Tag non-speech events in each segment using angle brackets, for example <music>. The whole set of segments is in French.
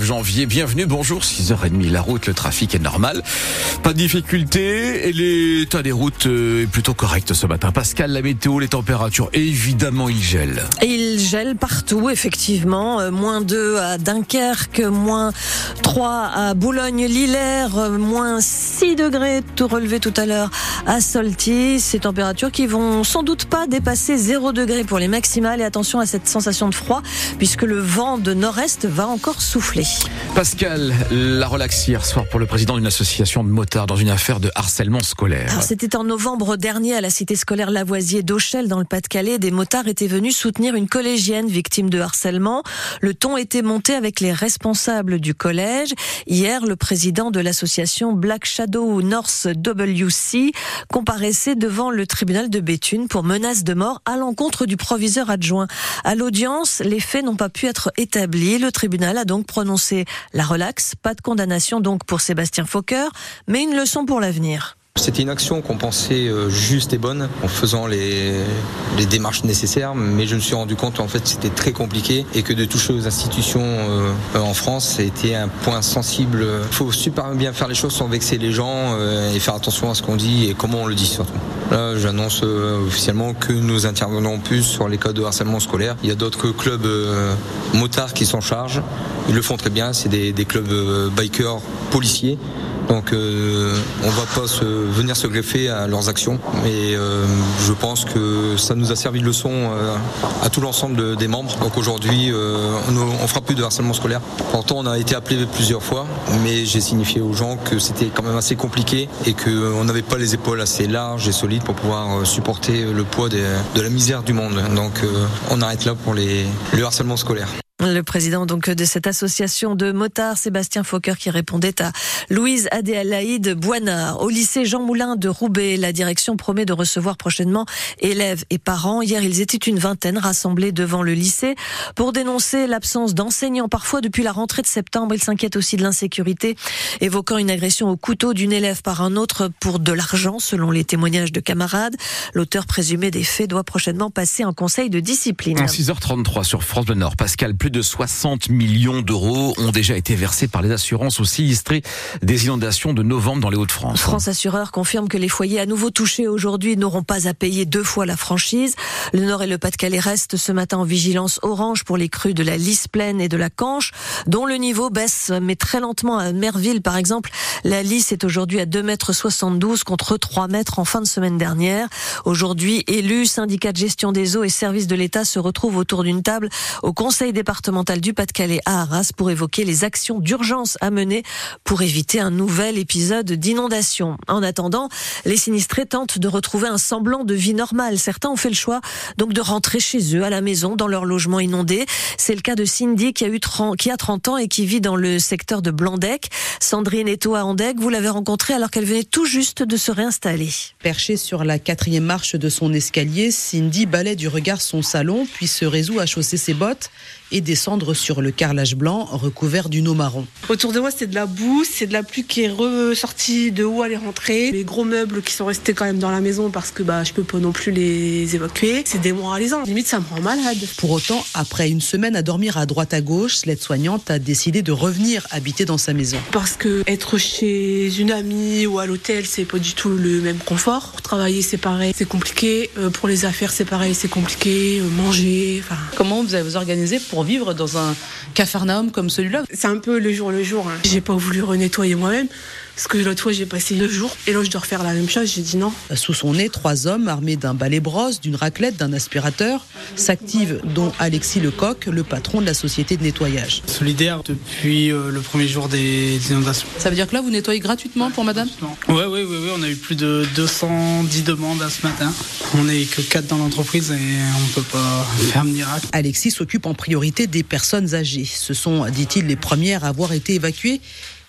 janvier, bienvenue, bonjour, 6h30, la route, le trafic est normal, pas de difficulté et l'état des routes euh, est plutôt correct ce matin. Pascal, la météo, les températures, évidemment il gèle. Il gèle partout, effectivement, euh, moins 2 à Dunkerque, moins 3 à Boulogne-Lillers, euh, moins 6 degrés, tout relevé tout à l'heure à Solti, ces températures qui vont sans doute pas dépasser 0 degré pour les maximales et attention à cette sensation de froid puisque le vent de nord-est va encore souffler. Pascal, la relaxe hier soir pour le président d'une association de motards dans une affaire de harcèlement scolaire. C'était en novembre dernier à la cité scolaire Lavoisier d'Auchel dans le Pas-de-Calais. Des motards étaient venus soutenir une collégienne victime de harcèlement. Le ton était monté avec les responsables du collège. Hier, le président de l'association Black Shadow North WC comparaissait devant le tribunal de Béthune pour menace de mort à l'encontre du proviseur adjoint. À l'audience, les faits n'ont pas pu être établis. Le tribunal a donc prononcé la relaxe. Pas de condamnation donc pour Sébastien Fauquer, mais une leçon pour l'avenir. C'était une action qu'on pensait euh, juste et bonne en faisant les, démarches nécessaires, mais je me suis rendu compte en fait c'était très compliqué et que de toucher aux institutions euh, en France, c'était un point sensible. Il faut super bien faire les choses sans vexer les gens euh, et faire attention à ce qu'on dit et comment on le dit surtout. Là, j'annonce officiellement que nous intervenons plus sur les cas de harcèlement scolaire. Il y a d'autres clubs motards qui s'en chargent. Ils le font très bien. C'est des clubs bikers policiers donc euh, on va pas se, venir se greffer à leurs actions. Et euh, je pense que ça nous a servi de leçon euh, à tout l'ensemble des membres. Donc aujourd'hui, euh, on, on fera plus de harcèlement scolaire. Pourtant, on a été appelé plusieurs fois, mais j'ai signifié aux gens que c'était quand même assez compliqué et qu'on n'avait pas les épaules assez larges et solides pour pouvoir supporter le poids de la misère du monde. Donc on arrête là pour les, le harcèlement scolaire. Le président donc de cette association de motards, Sébastien Fauquer, qui répondait à Louise Adélaïde Boinard. Au lycée Jean Moulin de Roubaix, la direction promet de recevoir prochainement élèves et parents. Hier, ils étaient une vingtaine rassemblés devant le lycée pour dénoncer l'absence d'enseignants. Parfois, depuis la rentrée de septembre, ils s'inquiètent aussi de l'insécurité, évoquant une agression au couteau d'une élève par un autre pour de l'argent, selon les témoignages de camarades. L'auteur présumé des faits doit prochainement passer un conseil de discipline. À 6h33 sur France Bleu Nord, Pascal, plus de 60 millions d'euros ont déjà été versés par les assurances aux sinistrés des inondations de novembre dans les Hauts-de-France. France Assureur confirme que les foyers à nouveau touchés aujourd'hui n'auront pas à payer deux fois la franchise. Le Nord et le Pas-de-Calais restent ce matin en vigilance orange pour les crues de la Lys pleine et de la Canche, dont le niveau baisse, mais très lentement à Merville, par exemple. La Lys est aujourd'hui à 2,72 m contre 3 mètres en fin de semaine dernière. Aujourd'hui, élus, syndicats de gestion des eaux et services de l'État se retrouvent autour d'une table au Conseil départemental du Pas-de-Calais à Arras pour évoquer les actions d'urgence à mener pour éviter un nouvel épisode d'inondation. En attendant, les sinistrés tentent de retrouver un semblant de vie normale. Certains ont fait le choix donc de rentrer chez eux à la maison dans leur logement inondé. C'est le cas de Cindy qui a eu 30, qui a 30 ans et qui vit dans le secteur de Blandec. Sandrine Eto à Andec, vous l'avez rencontrée alors qu'elle venait tout juste de se réinstaller. Perchée sur la quatrième marche de son escalier, Cindy balaie du regard son salon, puis se résout à chausser ses bottes et descendre sur le carrelage blanc recouvert d'une eau marron. Autour de moi, c'est de la boue, c'est de la pluie qui est ressortie de où elle est rentrée. Les gros meubles qui sont restés quand même dans la maison parce que bah, je peux pas non plus les évacuer. C'est démoralisant. Limite, ça me rend malade. Pour autant, après une semaine à dormir à droite à gauche, l'aide-soignante a décidé de revenir habiter dans sa maison. Parce que être chez une amie ou à l'hôtel, c'est pas du tout le même confort. Pour travailler, c'est pareil, c'est compliqué. Euh, pour les affaires, c'est pareil, c'est compliqué. Euh, manger, enfin. Comment vous allez vous organiser pour vivre dans un cafarnaum comme celui-là C'est un peu le jour le jour. Hein. J'ai pas voulu renettoyer moi-même. Parce que l'autre fois, j'ai passé deux jours et là, je dois refaire la même chose. J'ai dit non. Sous son nez, trois hommes armés d'un balai brosse, d'une raclette, d'un aspirateur s'activent, dont Alexis Lecoq, le patron de la société de nettoyage. Solidaire depuis euh, le premier jour des inondations. Ça veut dire que là, vous nettoyez gratuitement pour madame? Oui, oui, oui, on a eu plus de 210 demandes à ce matin. On n'est que quatre dans l'entreprise et on ne peut pas faire un miracle. Alexis s'occupe en priorité des personnes âgées. Ce sont, dit-il, les premières à avoir été évacuées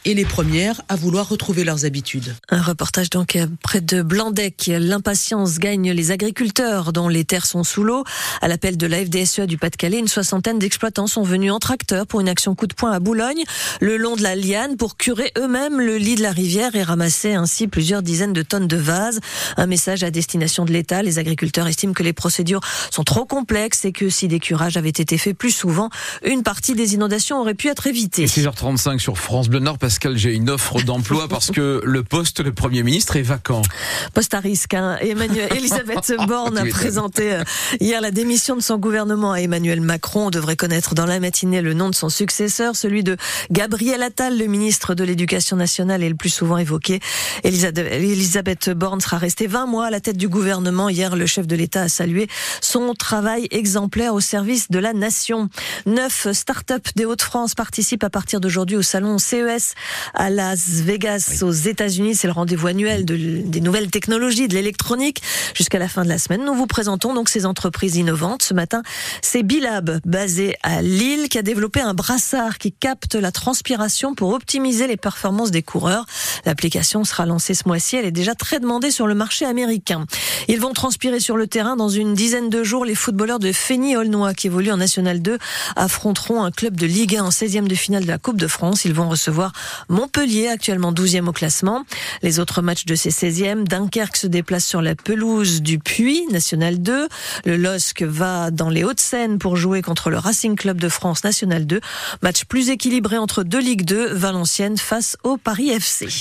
et les premières à vouloir retrouver leurs habitudes. Un reportage donc près de Blandec. L'impatience gagne les agriculteurs dont les terres sont sous l'eau. À l'appel de la FDSEA du Pas-de-Calais, une soixantaine d'exploitants sont venus en tracteur pour une action coup de poing à Boulogne, le long de la Liane, pour curer eux-mêmes le lit de la rivière et ramasser ainsi plusieurs dizaines de tonnes de vases. Un message à destination de l'État. Les agriculteurs estiment que les procédures sont trop complexes et que si des curages avaient été faits plus souvent, une partie des inondations aurait pu être évitée. 6h35 sur France Bleu Nord, Pascal, j'ai une offre d'emploi parce que le poste de Premier ministre est vacant. Poste à risque. Hein. Emmanuel, <laughs> Elisabeth Borne a présenté euh, hier la démission de son gouvernement à Emmanuel Macron. On devrait connaître dans la matinée le nom de son successeur, celui de Gabriel Attal, le ministre de l'Éducation nationale est le plus souvent évoqué. Elisabeth Borne sera restée 20 mois à la tête du gouvernement. Hier, le chef de l'État a salué son travail exemplaire au service de la nation. Neuf start-up des Hauts-de-France participent à partir d'aujourd'hui au salon CES à Las Vegas aux États-Unis. C'est le rendez-vous annuel de, des nouvelles technologies, de l'électronique. Jusqu'à la fin de la semaine, nous vous présentons donc ces entreprises innovantes. Ce matin, c'est Bilab, basé à Lille, qui a développé un brassard qui capte la transpiration pour optimiser les performances des coureurs. L'application sera lancée ce mois-ci. Elle est déjà très demandée sur le marché américain. Ils vont transpirer sur le terrain dans une dizaine de jours. Les footballeurs de Fény-Aulnois, qui évoluent en National 2, affronteront un club de Ligue 1 en 16e de finale de la Coupe de France. Ils vont recevoir Montpellier, actuellement 12e au classement. Les autres matchs de ces 16e, Dunkerque se déplace sur la pelouse du Puy, National 2. Le LOSC va dans les Hauts-de-Seine pour jouer contre le Racing Club de France, National 2. Match plus équilibré entre deux Ligue 2, Valenciennes face au Paris FC.